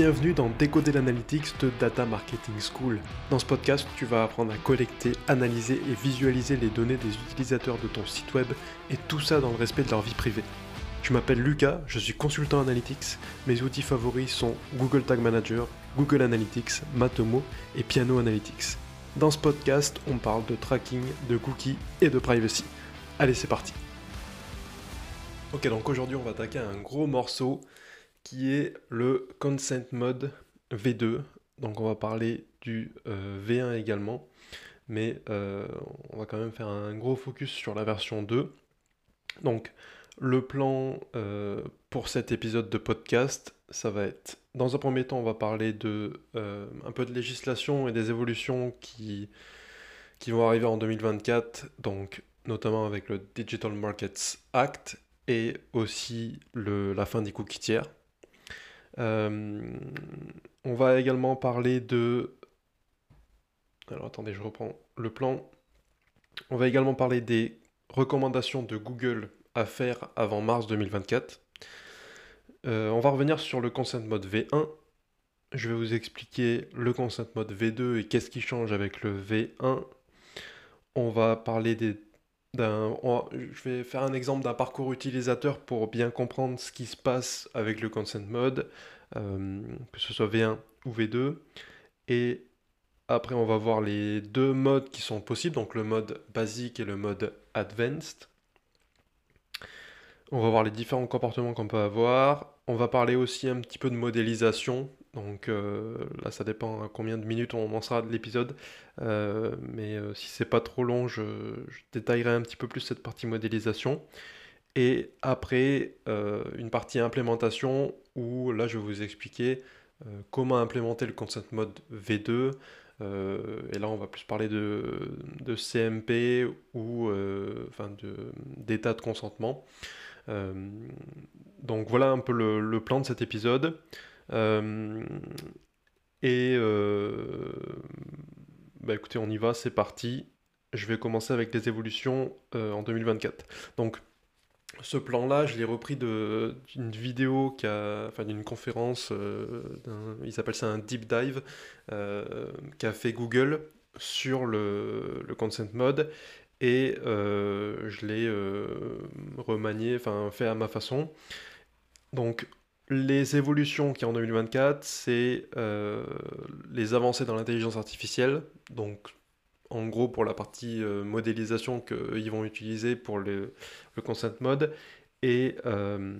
Bienvenue dans Décoder l'Analytics de Data Marketing School. Dans ce podcast, tu vas apprendre à collecter, analyser et visualiser les données des utilisateurs de ton site web et tout ça dans le respect de leur vie privée. Je m'appelle Lucas, je suis consultant Analytics. Mes outils favoris sont Google Tag Manager, Google Analytics, Matomo et Piano Analytics. Dans ce podcast, on parle de tracking, de cookies et de privacy. Allez, c'est parti. Ok, donc aujourd'hui, on va attaquer un gros morceau qui est le Consent Mode V2. Donc on va parler du euh, V1 également, mais euh, on va quand même faire un gros focus sur la version 2. Donc le plan euh, pour cet épisode de podcast, ça va être, dans un premier temps, on va parler de un peu de législation et des évolutions qui, qui vont arriver en 2024, donc notamment avec le Digital Markets Act et aussi le, la fin des cookies tiers. Euh, on va également parler de... Alors attendez, je reprends le plan. On va également parler des recommandations de Google à faire avant mars 2024. Euh, on va revenir sur le Consent Mode V1. Je vais vous expliquer le Consent Mode V2 et qu'est-ce qui change avec le V1. On va parler des je vais faire un exemple d'un parcours utilisateur pour bien comprendre ce qui se passe avec le consent mode, euh, que ce soit V1 ou V2. Et après, on va voir les deux modes qui sont possibles, donc le mode basique et le mode advanced. On va voir les différents comportements qu'on peut avoir. On va parler aussi un petit peu de modélisation, donc euh, là, ça dépend à combien de minutes on en sera de l'épisode. Euh, mais euh, si c'est pas trop long, je, détaillerai un petit peu plus cette partie modélisation. Et après, une partie implémentation où là, je vais vous expliquer comment implémenter le Consent Mode V2. et là, on va plus parler de, CMP ou enfin d'état de, consentement. donc voilà un peu le plan de cet épisode. Euh, et euh, bah écoutez, on y va, c'est parti. Je vais commencer avec les évolutions euh, en 2024. Donc, ce plan-là, je l'ai repris d'une vidéo, enfin d'une conférence, il s'appelle ça un deep dive, qu'a fait Google sur le, le consent mode et je l'ai remanié, enfin fait à ma façon. Donc les évolutions qui en 2024, c'est euh, les avancées dans l'intelligence artificielle. Donc, en gros, pour la partie euh, modélisation qu'ils vont utiliser pour le, consent mode, euh,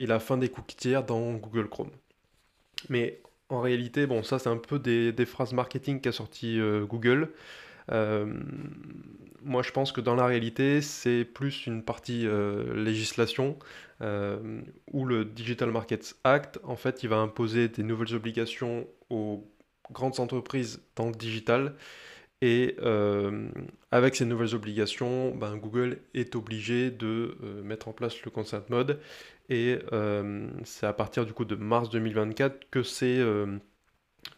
et, la fin des cookies tiers dans Google Chrome. Mais en réalité, bon, ça c'est un peu des, des phrases marketing qu'a sorti Google. Moi, je pense que dans la réalité, c'est plus une partie législation euh, où le Digital Markets Act, en fait, il va imposer des nouvelles obligations aux grandes entreprises dans le digital. Et euh, avec ces nouvelles obligations, ben, Google est obligé de euh, mettre en place le consent mode. Et c'est à partir du coup de mars 2024 que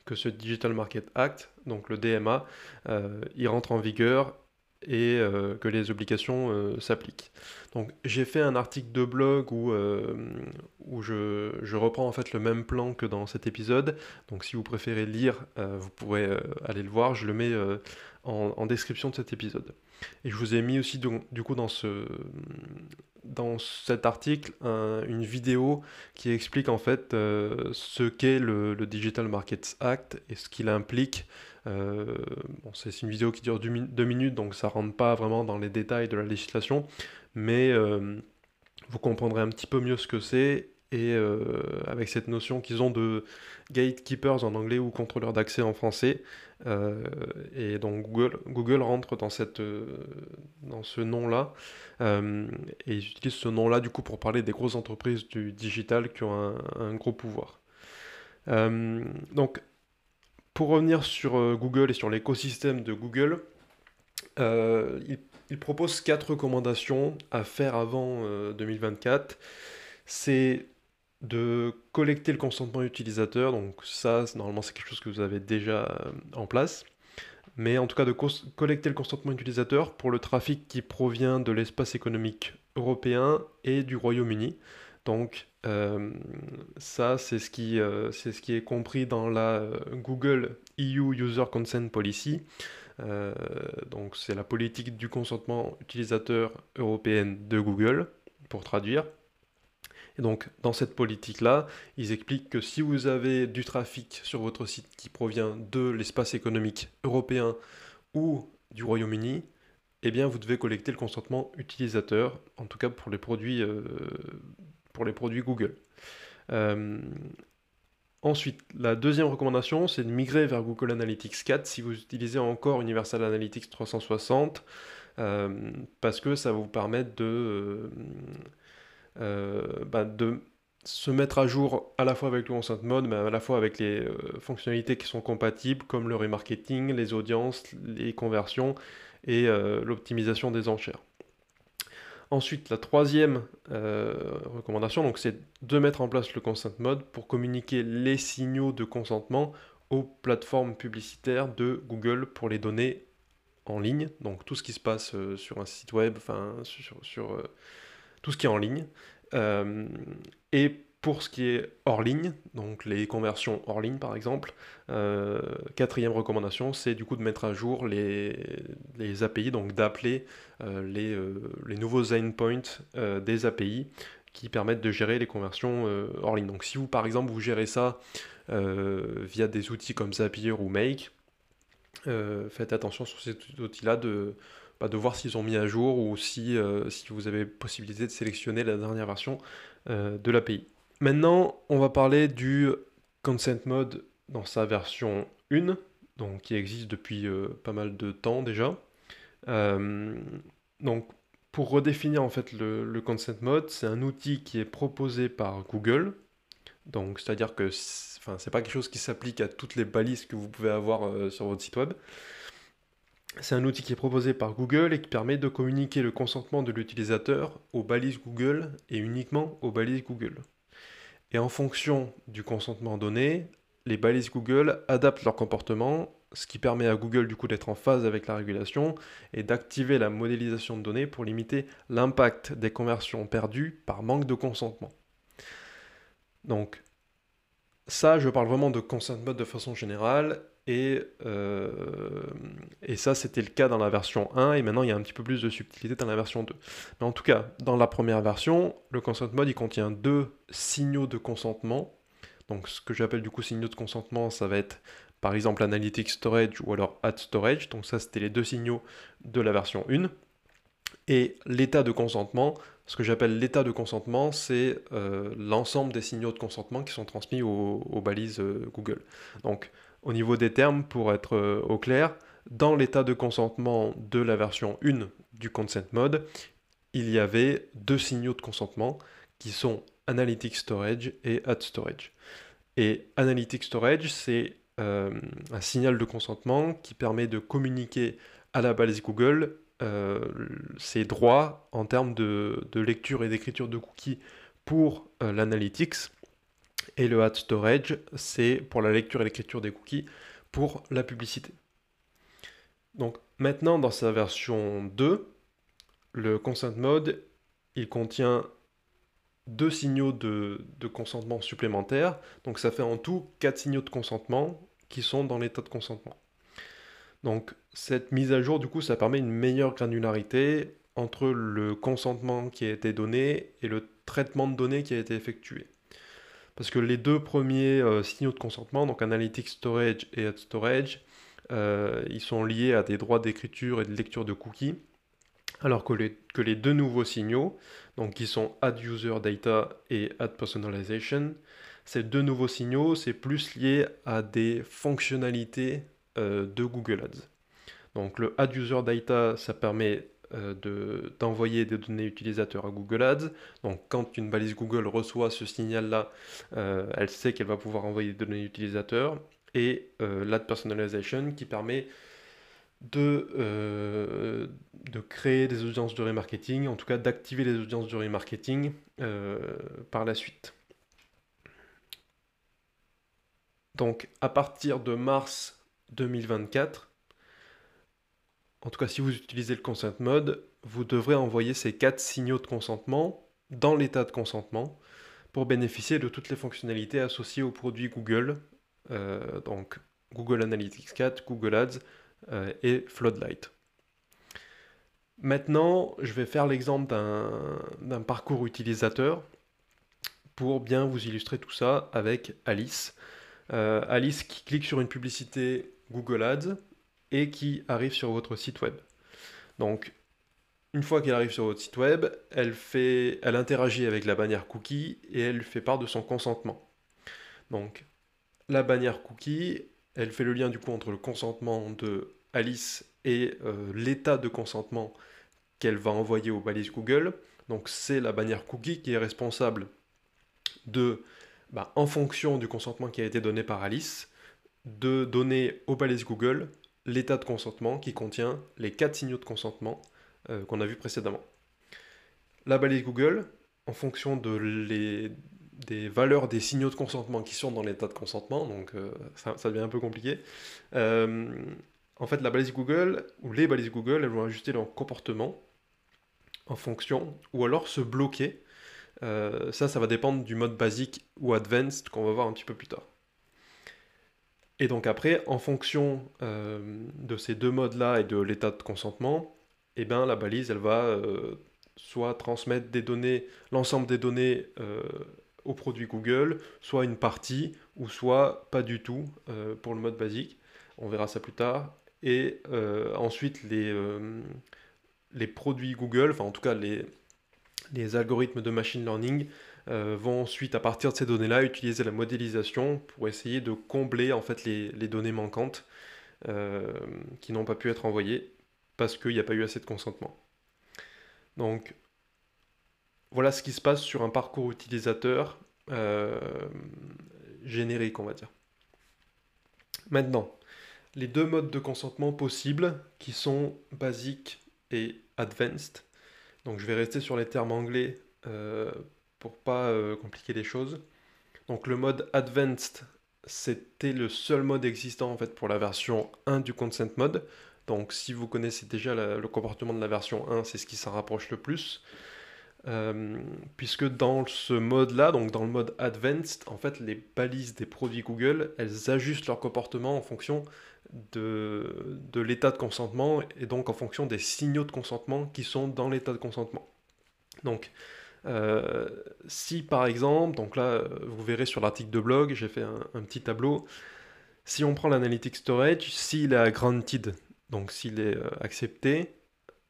que ce Digital Market Act, donc le DMA, il rentre en vigueur et euh, que les obligations euh, s'appliquent. Donc j'ai fait un article de blog où, euh, où je, je, reprends en fait le même plan que dans cet épisode. Donc si vous préférez lire, vous pourrez aller le voir. Je le mets en, description de cet épisode. Et je vous ai mis aussi du coup dans, ce, dans cet article une vidéo qui explique en fait ce qu'est le, Digital Markets Act et ce qu'il implique euh, c'est une vidéo qui dure deux, minutes, donc ça rentre pas vraiment dans les détails de la législation, mais euh, vous comprendrez un petit peu mieux ce que c'est et euh, avec cette notion qu'ils ont de gatekeepers en anglais ou contrôleurs d'accès en français. et donc Google, Google rentre dans, cette, dans ce nom-là et ils utilisent ce nom-là du coup pour parler des grosses entreprises du digital qui ont un, un gros pouvoir. donc pour revenir sur euh, Google et sur l'écosystème de Google, euh, il, propose quatre recommandations à faire avant 2024. Euh, c'est de collecter le consentement utilisateur, donc ça, normalement, c'est quelque chose que vous avez déjà en place. Mais en tout cas, de collecter le consentement utilisateur pour le trafic qui provient de l'espace économique européen et du Royaume-Uni. Donc ça, c'est ce, qui, c'est ce qui est compris dans la Google EU User Consent Policy. donc c'est la politique du consentement utilisateur européenne de Google, pour traduire. Et donc, dans cette politique-là, ils expliquent que si vous avez du trafic sur votre site qui provient de l'espace économique européen ou du Royaume-Uni, eh bien, vous devez collecter le consentement utilisateur, en tout cas pour les produits, euh, pour les produits Google. Euh, ensuite, la deuxième recommandation, c'est de migrer vers Google Analytics 4 si vous utilisez encore Universal Analytics 360, euh, parce que ça va vous permettre de euh, bah, de se mettre à jour à la fois avec le Consent Mode, mais à la fois avec les fonctionnalités qui sont compatibles, comme le remarketing, les audiences, les conversions et l'optimisation des enchères. Ensuite, la troisième recommandation, donc, c'est de mettre en place le Consent Mode pour communiquer les signaux de consentement aux plateformes publicitaires de Google pour les données en ligne, donc tout ce qui se passe sur un site web, enfin sur, sur tout ce qui est en ligne. Euh, et pour ce qui est hors ligne, donc les conversions hors ligne par exemple, euh, quatrième recommandation, c'est du coup de mettre à jour les, les API, donc d'appeler euh, les, les, nouveaux endpoints des API qui permettent de gérer les conversions hors ligne. Donc si vous par exemple vous gérez ça via des outils comme Zapier ou Make, faites attention sur ces outils-là de bah, de voir s'ils ont mis à jour ou si, euh, vous avez possibilité de sélectionner la dernière version euh, de l'API. Maintenant, on va parler du Consent Mode dans sa version 1, donc qui existe depuis euh, pas mal de temps déjà. donc, pour redéfinir en fait le, Consent Mode, c'est un outil qui est proposé par Google. Donc, c'est-à-dire que enfin, c'est pas quelque chose qui s'applique à toutes les balises que vous pouvez avoir sur votre site web. C'est un outil qui est proposé par Google et qui permet de communiquer le consentement de l'utilisateur aux balises Google et uniquement aux balises Google. Et en fonction du consentement donné, les balises Google adaptent leur comportement, ce qui permet à Google du coup d'être en phase avec la régulation et d'activer la modélisation de données pour limiter l'impact des conversions perdues par manque de consentement. Donc ça, je parle vraiment de consent mode de façon générale et, euh, et ça, c'était le cas dans la version 1, et maintenant il y a un petit peu plus de subtilité dans la version 2. Mais en tout cas, dans la première version, le consent mode, il contient deux signaux de consentement. Donc ce que j'appelle du coup signaux de consentement, ça va être par exemple Analytics Storage ou alors Add Storage. Donc ça, c'était les deux signaux de la version 1. Et l'état de consentement, ce que j'appelle l'état de consentement, c'est euh, l'ensemble des signaux de consentement qui sont transmis aux, balises euh, Google. Donc au niveau des termes, pour être euh, au clair, dans l'état de consentement de la version 1 du Consent Mode, il y avait deux signaux de consentement qui sont Analytics Storage et Add Storage. Et Analytics Storage, c'est euh, un signal de consentement qui permet de communiquer à la balise Google euh, ses droits en termes de, lecture et d'écriture de cookies pour l'analytics et le Add Storage, c'est pour la lecture et l'écriture des cookies pour la publicité. Donc maintenant, dans sa version 2, le Consent Mode, il contient deux signaux de, consentement supplémentaires. Donc ça fait en tout quatre signaux de consentement qui sont dans l'état de consentement. Donc cette mise à jour, du coup, ça permet une meilleure granularité entre le consentement qui a été donné et le traitement de données qui a été effectué. Parce que les deux premiers euh, signaux de consentement, donc Analytics Storage et Add Storage, euh, ils sont liés à des droits d'écriture et de lecture de cookies, alors que les, que les deux nouveaux signaux, donc qui sont Add User Data et Add Personalization, ces deux nouveaux signaux, c'est plus lié à des fonctionnalités euh, de Google Ads. Donc le Add User Data, ça permet euh, d'envoyer des données utilisateurs à Google Ads. Donc quand une balise Google reçoit ce signal-là, euh, elle sait qu'elle va pouvoir envoyer des données utilisateurs. Et euh, l'Ad Personalization qui permet de, de créer des audiences de remarketing, en tout cas d'activer les audiences de remarketing par la suite. Donc à partir de mars 2024, en tout cas si vous utilisez le consent mode, vous devrez envoyer ces quatre signaux de consentement dans l'état de consentement. pour bénéficier de toutes les fonctionnalités associées aux produits Google, donc Google Analytics 4, Google Ads et Floodlight. Maintenant, je vais faire l'exemple d'un parcours utilisateur pour bien vous illustrer tout ça avec Alice. Euh, Alice qui clique sur une publicité Google Ads et qui arrive sur votre site web. Donc, une fois qu'elle arrive sur votre site web, elle, fait, elle interagit avec la bannière cookie et elle fait part de son consentement. Donc, la bannière cookie, elle fait le lien du coup entre le consentement de Alice et euh, l'état de consentement qu'elle va envoyer aux balises Google. Donc c'est la bannière cookie qui est responsable de, bah, en fonction du consentement qui a été donné par Alice, de donner aux balises Google l'état de consentement qui contient les quatre signaux de consentement euh, qu'on a vu précédemment. La balise Google, en fonction de les, des valeurs des signaux de consentement qui sont dans l'état de consentement, donc euh, ça, devient un peu compliqué. Euh, en fait, la balise Google, ou les balises Google, elles vont ajuster leur comportement en fonction, ou alors se bloquer. Ça, ça va dépendre du mode basique ou advanced qu'on va voir un petit peu plus tard. Et donc après, en fonction de ces deux modes-là et de l'état de consentement, eh ben, la balise, elle va soit transmettre des données, l'ensemble des données au produit Google, soit une partie, ou soit pas du tout euh, pour le mode basique. On verra ça plus tard. Et euh, ensuite, les, euh, les produits Google, enfin en tout cas les, les algorithmes de machine learning, vont ensuite, à partir de ces données-là, utiliser la modélisation pour essayer de combler en fait les, données manquantes qui n'ont pas pu être envoyées parce qu'il n'y a pas eu assez de consentement. Donc voilà ce qui se passe sur un parcours utilisateur euh, générique, on va dire. Maintenant, les deux modes de consentement possibles qui sont basique et advanced. Donc je vais rester sur les termes anglais euh, pour pas euh, compliquer les choses. Donc le mode advanced, c'était le seul mode existant en fait pour la version 1 du consent mode. Donc si vous connaissez déjà le comportement de la version 1, c'est ce qui s'en rapproche le plus. Euh, puisque dans ce mode-là, donc dans le mode Advanced, en fait, les balises des produits Google, elles ajustent leur comportement en fonction de, de l'état de consentement et donc en fonction des signaux de consentement qui sont dans l'état de consentement. Donc, euh, si par exemple, donc là, vous verrez sur l'article de blog, j'ai fait un, petit tableau. Si on prend l'analytic storage, s'il est granted, donc s'il est euh, accepté,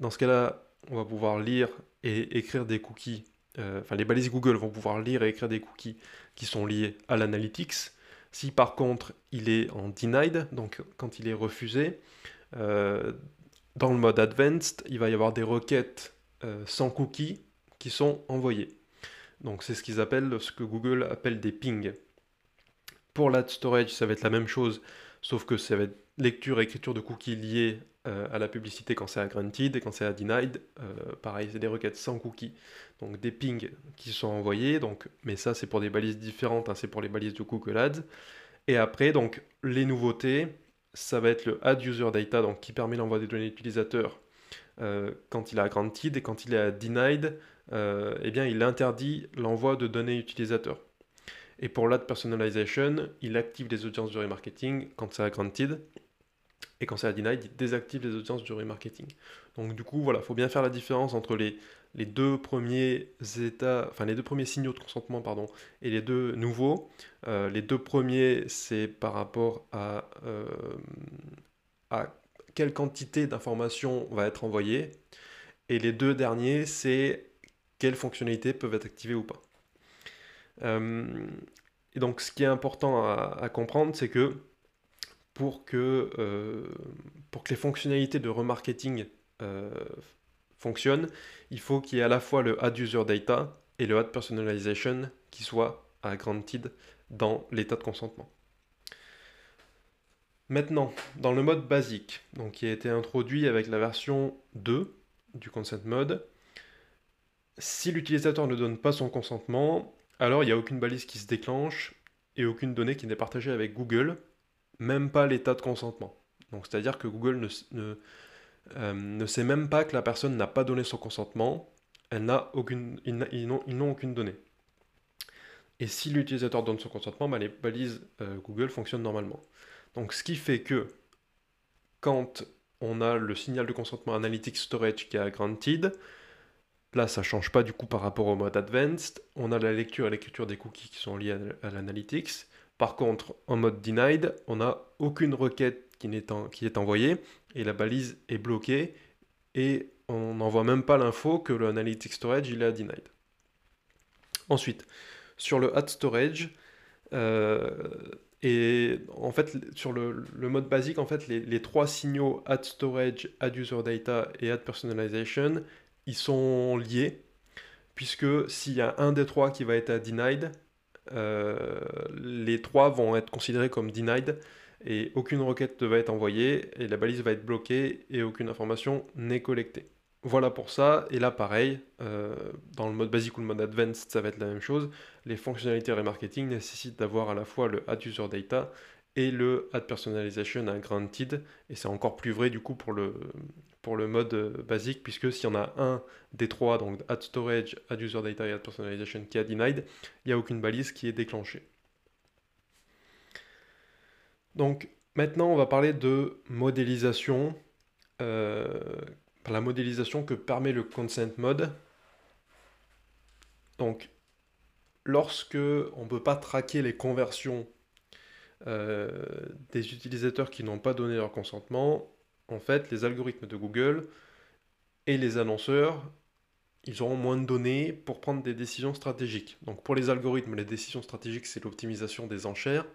dans ce cas-là, on va pouvoir lire et écrire des cookies, euh, enfin les balises Google vont pouvoir lire et écrire des cookies qui sont liés à l'analytics. Si par contre il est en denied, donc quand il est refusé, dans le mode advanced, il va y avoir des requêtes sans cookies qui sont envoyées. Donc c'est ce qu'ils appellent, ce que Google appelle des pings. Pour l'ad storage, ça va être la même chose, sauf que ça va être lecture et écriture de cookies liés euh, à la publicité quand c'est à granted et quand c'est à denied. Euh, pareil, c'est des requêtes sans cookies. Donc des pings qui sont envoyés, donc, mais ça c'est pour des balises différentes, hein, c'est pour les balises de Google Ads. Et après, donc les nouveautés, ça va être le add user data, donc qui permet l'envoi des données utilisateurs euh, quand il est granted et quand il est à denied, eh bien il interdit l'envoi de données utilisateurs. Et pour l'ad personalization, il active les audiences du remarketing quand c'est granted et quand c'est à denied, il désactive les audiences du remarketing. Donc du coup, voilà, il faut bien faire la différence entre les, les deux premiers états, enfin les deux premiers signaux de consentement, pardon, et les deux nouveaux. Euh, les deux premiers, c'est par rapport à, euh, à quelle quantité d'informations va être envoyée. Et les deux derniers, c'est quelles fonctionnalités peuvent être activées ou pas. Euh, et donc ce qui est important à comprendre, c'est que pour que, euh, pour que les fonctionnalités de remarketing euh, fonctionnent, il faut qu'il y ait à la fois le add user data et le add personalization qui soient à granted dans l'état de consentement. Maintenant, dans le mode basique, donc qui a été introduit avec la version 2 du consent mode, si l'utilisateur ne donne pas son consentement, alors il n'y a aucune balise qui se déclenche et aucune donnée qui n'est partagée avec Google même pas l'état de consentement. Donc c'est-à-dire que Google ne, euh, sait même pas que la personne n'a pas donné son consentement, elle n'a aucune, ils n'ont aucune donnée. Et si l'utilisateur donne son consentement, bah, les balises euh, Google fonctionnent normalement. Donc ce qui fait que quand on a le signal de consentement Analytics Storage qui est granted, là ça ne change pas du coup par rapport au mode Advanced, on a la lecture et l'écriture des cookies qui sont liés à, l'Analytics. Par contre, en mode Denied, on n'a aucune requête qui, est, envoyée et la balise est bloquée et on n'envoie même pas l'info que le Analytics Storage est à Denied. Ensuite, sur le Add Storage, euh, et en fait, sur le, mode basique, en fait, les, trois signaux Add Storage, Add User Data et Add Personalization, ils sont liés, puisque s'il y a un des trois qui va être à denied, euh, les trois vont être considérés comme denied et aucune requête ne va être envoyée et la balise va être bloquée et aucune information n'est collectée. Voilà pour ça, et là pareil, euh, dans le mode basique ou le mode advanced, ça va être la même chose. Les fonctionnalités remarketing nécessitent d'avoir à la fois le add user data et le add personalization à granted, et c'est encore plus vrai du coup pour le, pour le mode euh, basique, puisque s'il y en a un des trois, donc add storage, add user data et add personalization qui est denied, il n'y a aucune balise qui est déclenchée. Donc maintenant on va parler de modélisation. Euh, la modélisation que permet le consent mode. Donc, lorsque on ne peut pas traquer les conversions euh, des utilisateurs qui n'ont pas donné leur consentement, en fait, les algorithmes de Google et les annonceurs, ils auront moins de données pour prendre des décisions stratégiques. Donc pour les algorithmes, les décisions stratégiques, c'est l'optimisation des enchères.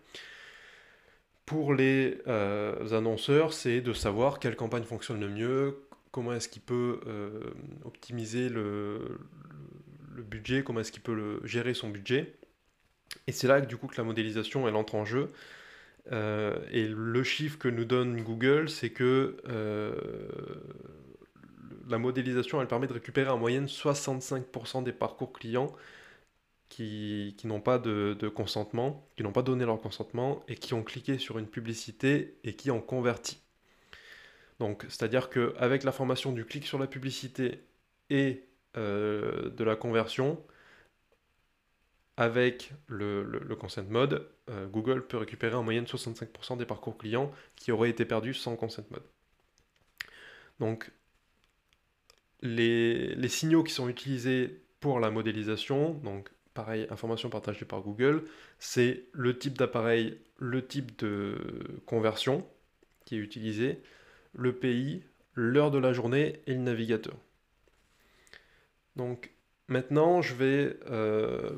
Pour les euh, annonceurs, c'est de savoir quelle campagne fonctionne le mieux, comment est-ce qu'il peut euh, optimiser le, budget, comment est-ce qu'il peut gérer son budget. Et c'est là que du coup que la modélisation elle entre en jeu. Euh, et le chiffre que nous donne Google, c'est que euh, la modélisation elle permet de récupérer en moyenne 65% des parcours clients qui, n'ont pas de, de, consentement, qui n'ont pas donné leur consentement et qui ont cliqué sur une publicité et qui ont converti. Donc, c'est-à-dire qu'avec la formation du clic sur la publicité et euh, de la conversion, avec le, consent mode, euh, Google peut récupérer en moyenne 65% des parcours clients qui auraient été perdus sans consent mode. Donc, les, signaux qui sont utilisés pour la modélisation, donc pareil, information partagée par Google, c'est le type d'appareil, le type de conversion qui est utilisé, le pays, l'heure de la journée et le navigateur. Donc maintenant, je vais... Euh,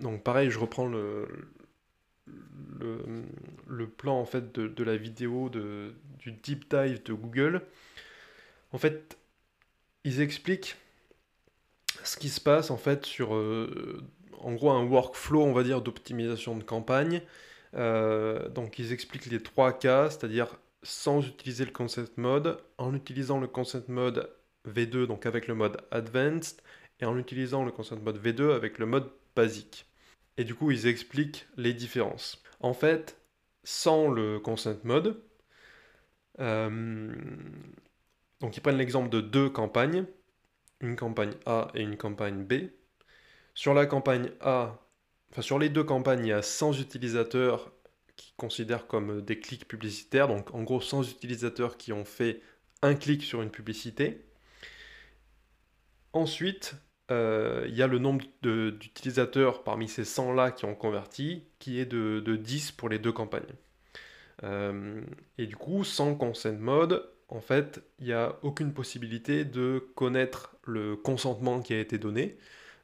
donc pareil, je reprends le, le, plan en fait de, la vidéo de, du deep dive de Google. En fait, ils expliquent ce qui se passe en fait sur euh, en gros un workflow on va dire d'optimisation de campagne. Euh, donc ils expliquent les trois cas, c'est-à-dire sans utiliser le consent mode, en utilisant le consent mode V2, donc avec le mode Advanced, et en utilisant le consent mode V2 avec le mode basique. Et du coup, ils expliquent les différences. En fait, sans le consent mode, euh, donc ils prennent l'exemple de deux campagnes, une campagne A et une campagne B. Sur la campagne A, enfin sur les deux campagnes, il y a 100 utilisateurs qui considèrent comme des clics publicitaires, donc en gros 100 utilisateurs qui ont fait un clic sur une publicité. Ensuite, euh, il y a le nombre d'utilisateurs parmi ces 100-là qui ont converti, qui est de, 10 pour les deux campagnes. Euh, et du coup, sans consent mode, en fait, il n'y a aucune possibilité de connaître le consentement qui a été donné,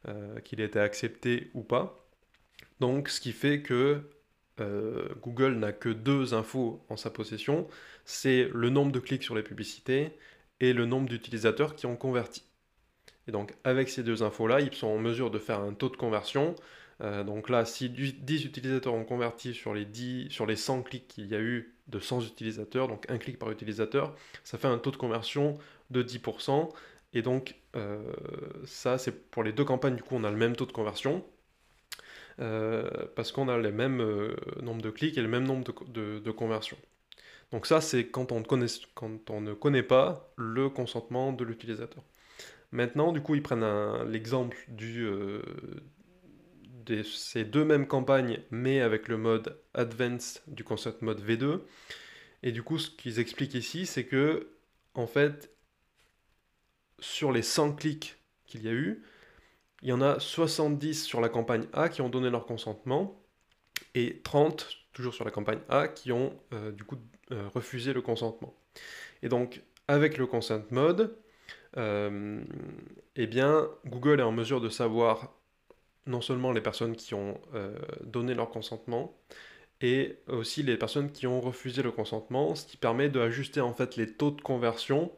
euh, qu'il a été accepté ou pas. Donc, ce qui fait que Google n'a que deux infos en sa possession, c'est le nombre de clics sur les publicités et le nombre d'utilisateurs qui ont converti. Et donc avec ces deux infos-là, ils sont en mesure de faire un taux de conversion. Euh, donc là, si 10 utilisateurs ont converti sur les, 10, sur les 100 clics qu'il y a eu de 100 utilisateurs, donc un clic par utilisateur, ça fait un taux de conversion de 10%. Et donc euh, ça, c'est pour les deux campagnes, du coup, on a le même taux de conversion. Euh, parce qu'on a le même nombre de clics et le même nombre de, conversions. Donc ça, c'est quand, on ne connaît pas le consentement de l'utilisateur. Maintenant, du coup, ils prennent l'exemple euh, ces deux mêmes campagnes, mais avec le mode Advanced du Consent Mode V2. Et du coup, ce qu'ils expliquent ici, c'est que, en fait, sur les 100 clics qu'il y a eu, il y en a 70 sur la campagne A qui ont donné leur consentement, et 30, toujours sur la campagne A, qui ont euh, du coup euh, refusé le consentement. Et donc, avec le consent mode, euh, eh bien, Google est en mesure de savoir non seulement les personnes qui ont donné leur consentement, et aussi les personnes qui ont refusé le consentement, ce qui permet d'ajuster en fait les taux de conversion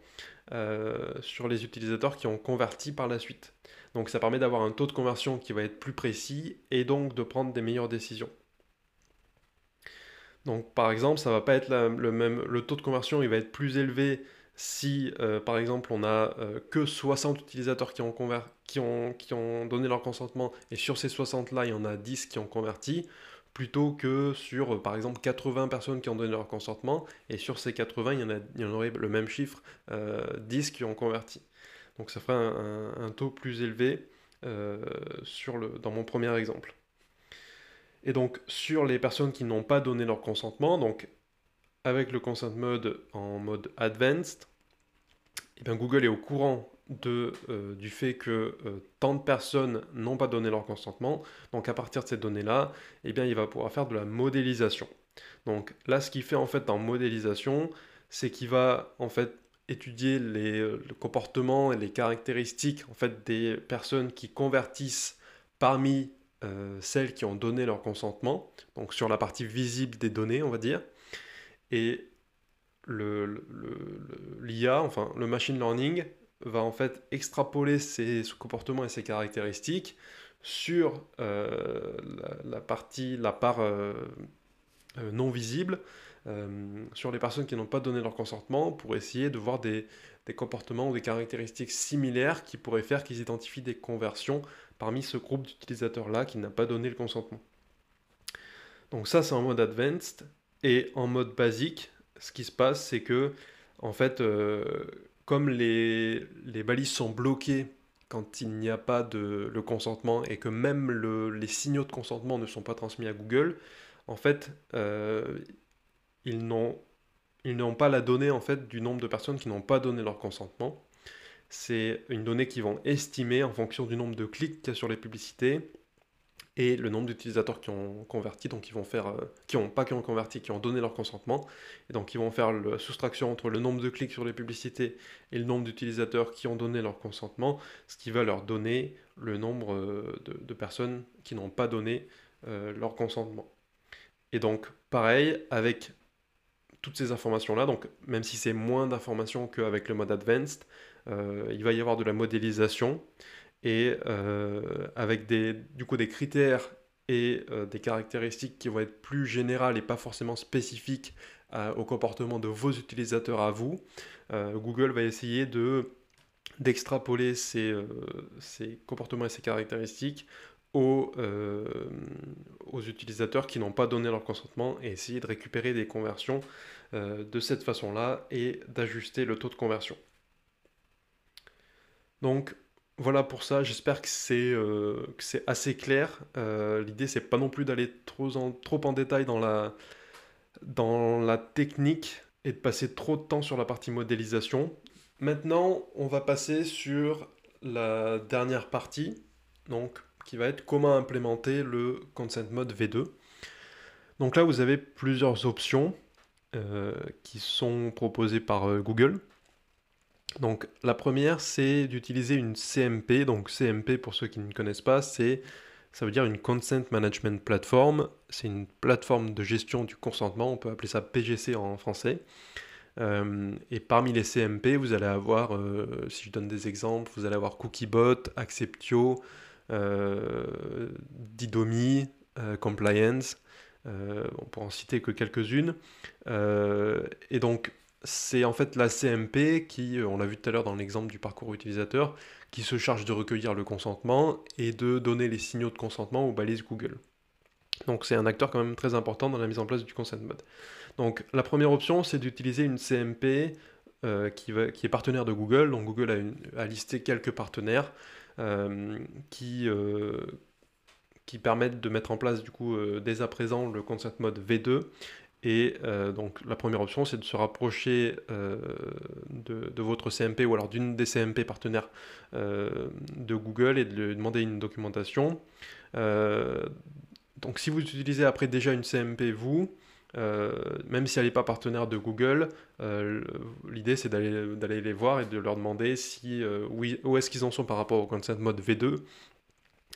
sur les utilisateurs qui ont converti par la suite. Donc ça permet d'avoir un taux de conversion qui va être plus précis et donc de prendre des meilleures décisions. Donc par exemple, ça va pas être le même, le taux de conversion, il va être plus élevé si euh, par exemple on a euh, que 60 utilisateurs qui ont, qui, ont, qui ont donné leur consentement et sur ces 60 là il y en a 10 qui ont converti plutôt que sur euh, par exemple 80 personnes qui ont donné leur consentement et sur ces 80 il y en, a, il y en aurait le même chiffre 10 qui ont converti. Donc ça ferait un, taux plus élevé sur le, dans mon premier exemple. Et donc sur les personnes qui n'ont pas donné leur consentement, donc avec le consent mode en mode advanced, eh Google est au courant euh, du fait que euh, tant de personnes n'ont pas donné leur consentement. Donc à partir de ces données-là, eh il va pouvoir faire de la modélisation. Donc là, ce qu'il fait en fait en modélisation, c'est qu'il va étudier les, euh, le comportement et les caractéristiques des personnes qui convertissent parmi celles qui ont donné leur consentement, donc sur la partie visible des données, on va dire. Et l'IA, enfin le machine learning, va en fait extrapoler ces, comportements et ces caractéristiques sur euh, la, partie, la part euh, non visible, sur les personnes qui n'ont pas donné leur consentement, pour essayer de voir des, des comportements ou des caractéristiques similaires qui pourraient faire qu'ils identifient des conversions parmi ce groupe d'utilisateurs-là qui n'a pas donné le consentement. Donc ça, c'est en mode advanced. Et en mode basique, ce qui se passe, c'est que, en fait, euh, comme les, balises sont bloquées quand il n'y a pas de le consentement et que même les signaux de consentement ne sont pas transmis à Google, en fait, euh, ils n'ont ils n'ont pas la donnée en fait du nombre de personnes qui n'ont pas donné leur consentement. C'est une donnée qu'ils vont estimer en fonction du nombre de clics qu'il y a sur les publicités et le nombre d'utilisateurs qui ont converti, donc ils vont faire, euh, qui ont pas qui ont converti, qui ont donné leur consentement, et donc ils vont faire la soustraction entre le nombre de clics sur les publicités et le nombre d'utilisateurs qui ont donné leur consentement, ce qui va leur donner le nombre euh, de, personnes qui n'ont pas donné euh, leur consentement. Et donc pareil avec toutes ces informations-là, donc même si c'est moins d'informations qu'avec le mode advanced, il va y avoir de la modélisation et euh, avec des, du coup des critères et euh, des caractéristiques qui vont être plus générales et pas forcément spécifiques au comportement de vos utilisateurs à vous, Google va essayer de d'extrapoler ces, ces, comportements et ces caractéristiques aux, aux utilisateurs qui n'ont pas donné leur consentement et essayer de récupérer des conversions de cette façon-là et d'ajuster le taux de conversion. Donc voilà pour ça, j'espère que c'est euh, assez clair. Euh, L'idée c'est pas non plus d'aller trop en, détail dans la, technique et de passer trop de temps sur la partie modélisation. Maintenant, on va passer sur la dernière partie, donc qui va être comment implémenter le Consent Mode V2. Donc là, vous avez plusieurs options euh, qui sont proposées par Google. Donc la première, c'est d'utiliser une CMP. Donc CMP, pour ceux qui ne connaissent pas, c'est ça veut dire une Consent Management Platform. C'est une plateforme de gestion du consentement. On peut appeler ça PGC en français. Euh, et parmi les CMP, vous allez avoir, euh, si je donne des exemples, vous allez avoir Cookiebot, Acceptio, euh, Didomi, Compliance. on pourra en citer que quelques-unes. et donc, c'est en fait la CMP qui, euh, on l'a vu tout à l'heure dans l'exemple du parcours utilisateur, qui se charge de recueillir le consentement et de donner les signaux de consentement aux balises Google. Donc c'est un acteur quand même très important dans la mise en place du consent mode. Donc la première option, c'est d'utiliser une CMP euh, qui, est partenaire de Google. Donc Google a, listé quelques partenaires euh, qui, qui permettent de mettre en place du coup dès à présent le concept mode V2 et donc la première option, c'est de se rapprocher de, votre CMP ou alors d'une des CMP partenaires de Google et de lui demander une documentation. donc si vous utilisez après déjà une CMP, vous, même si elle n'est pas partenaire de Google, l'idée c'est d'aller les voir et de leur demander si, oui, où est-ce qu'ils en sont par rapport au Consent Mode V2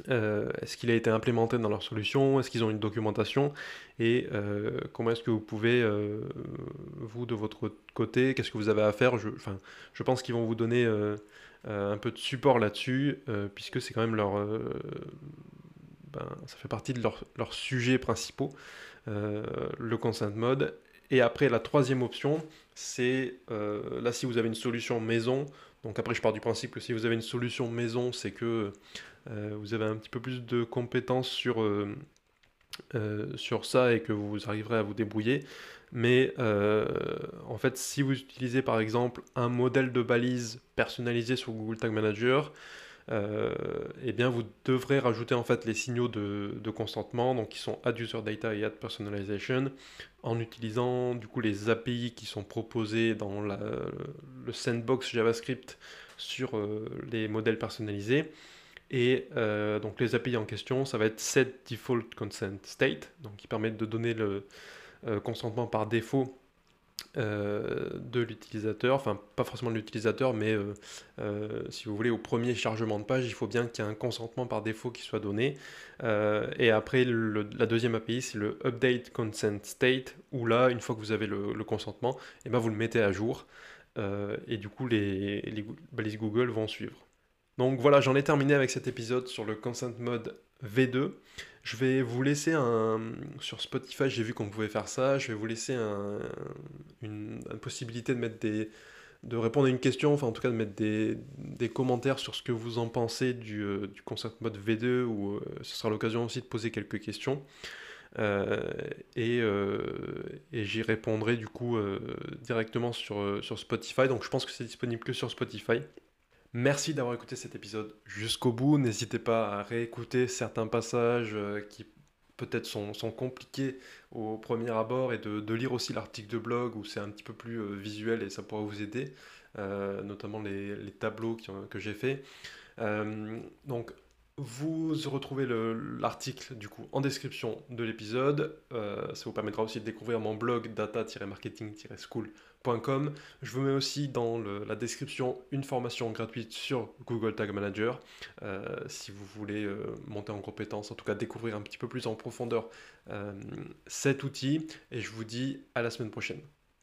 euh, est-ce qu'il a été implémenté dans leur solution? Est-ce qu'ils ont une documentation? Et euh, comment est-ce que vous pouvez, euh, vous, de votre côté, qu'est-ce que vous avez à faire? Je, je pense qu'ils vont vous donner un peu de support là-dessus, puisque c'est quand même leur... Ben, ça fait partie de leurs leur sujets principaux, le consent mode. Et après, la troisième option, c'est là, si vous avez une solution maison, donc après, je pars du principe que si vous avez une solution maison, c'est que vous avez un petit peu plus de compétences sur, euh, euh, sur ça et que vous arriverez à vous débrouiller. Mais en fait, si vous utilisez par exemple un modèle de balise personnalisé sur Google Tag Manager, eh bien vous devrez rajouter en fait les signaux de, consentement, donc qui sont add user data et add personalization, en utilisant du coup les API qui sont proposés dans le sandbox JavaScript sur les modèles personnalisés. Et euh, donc les API en question, ça va être set default consent state, donc qui permet de donner le euh, consentement par défaut euh, de l'utilisateur, enfin pas forcément de l'utilisateur, mais si vous voulez au premier chargement de page, il faut bien qu'il y ait un consentement par défaut qui soit donné. et après la deuxième API, c'est le update consent state, où là, une fois que vous avez le, consentement, eh ben vous le mettez à jour. et du coup, les, les balises Google vont suivre. Donc voilà, j'en ai terminé avec cet épisode sur le Consent Mode V2. Je vais vous laisser un... Sur Spotify, j'ai vu qu'on pouvait faire ça. Je vais vous laisser une... possibilité de répondre à une question, enfin en tout cas de mettre des, commentaires sur ce que vous en pensez du, euh, Consent Mode V2, ou euh, ce sera l'occasion aussi de poser quelques questions. Euh, et, j'y répondrai du coup directement sur Spotify. Donc je pense que c'est disponible que sur Spotify. Merci d'avoir écouté cet épisode jusqu'au bout. N'hésitez pas à réécouter certains passages euh, qui peut-être sont, compliqués au premier abord et de, lire aussi l'article de blog où c'est un petit peu plus euh, visuel et ça pourra vous aider, euh, notamment les, tableaux que j'ai fait. donc vous retrouvez l'article du coup en description de l'épisode. ça vous permettra aussi de découvrir mon blog data-marketing-school je vous mets aussi dans la description une formation gratuite sur Google Tag Manager euh, si vous voulez euh, monter en compétence, en tout cas découvrir un petit peu plus en profondeur euh, cet outil. Et je vous dis à la semaine prochaine.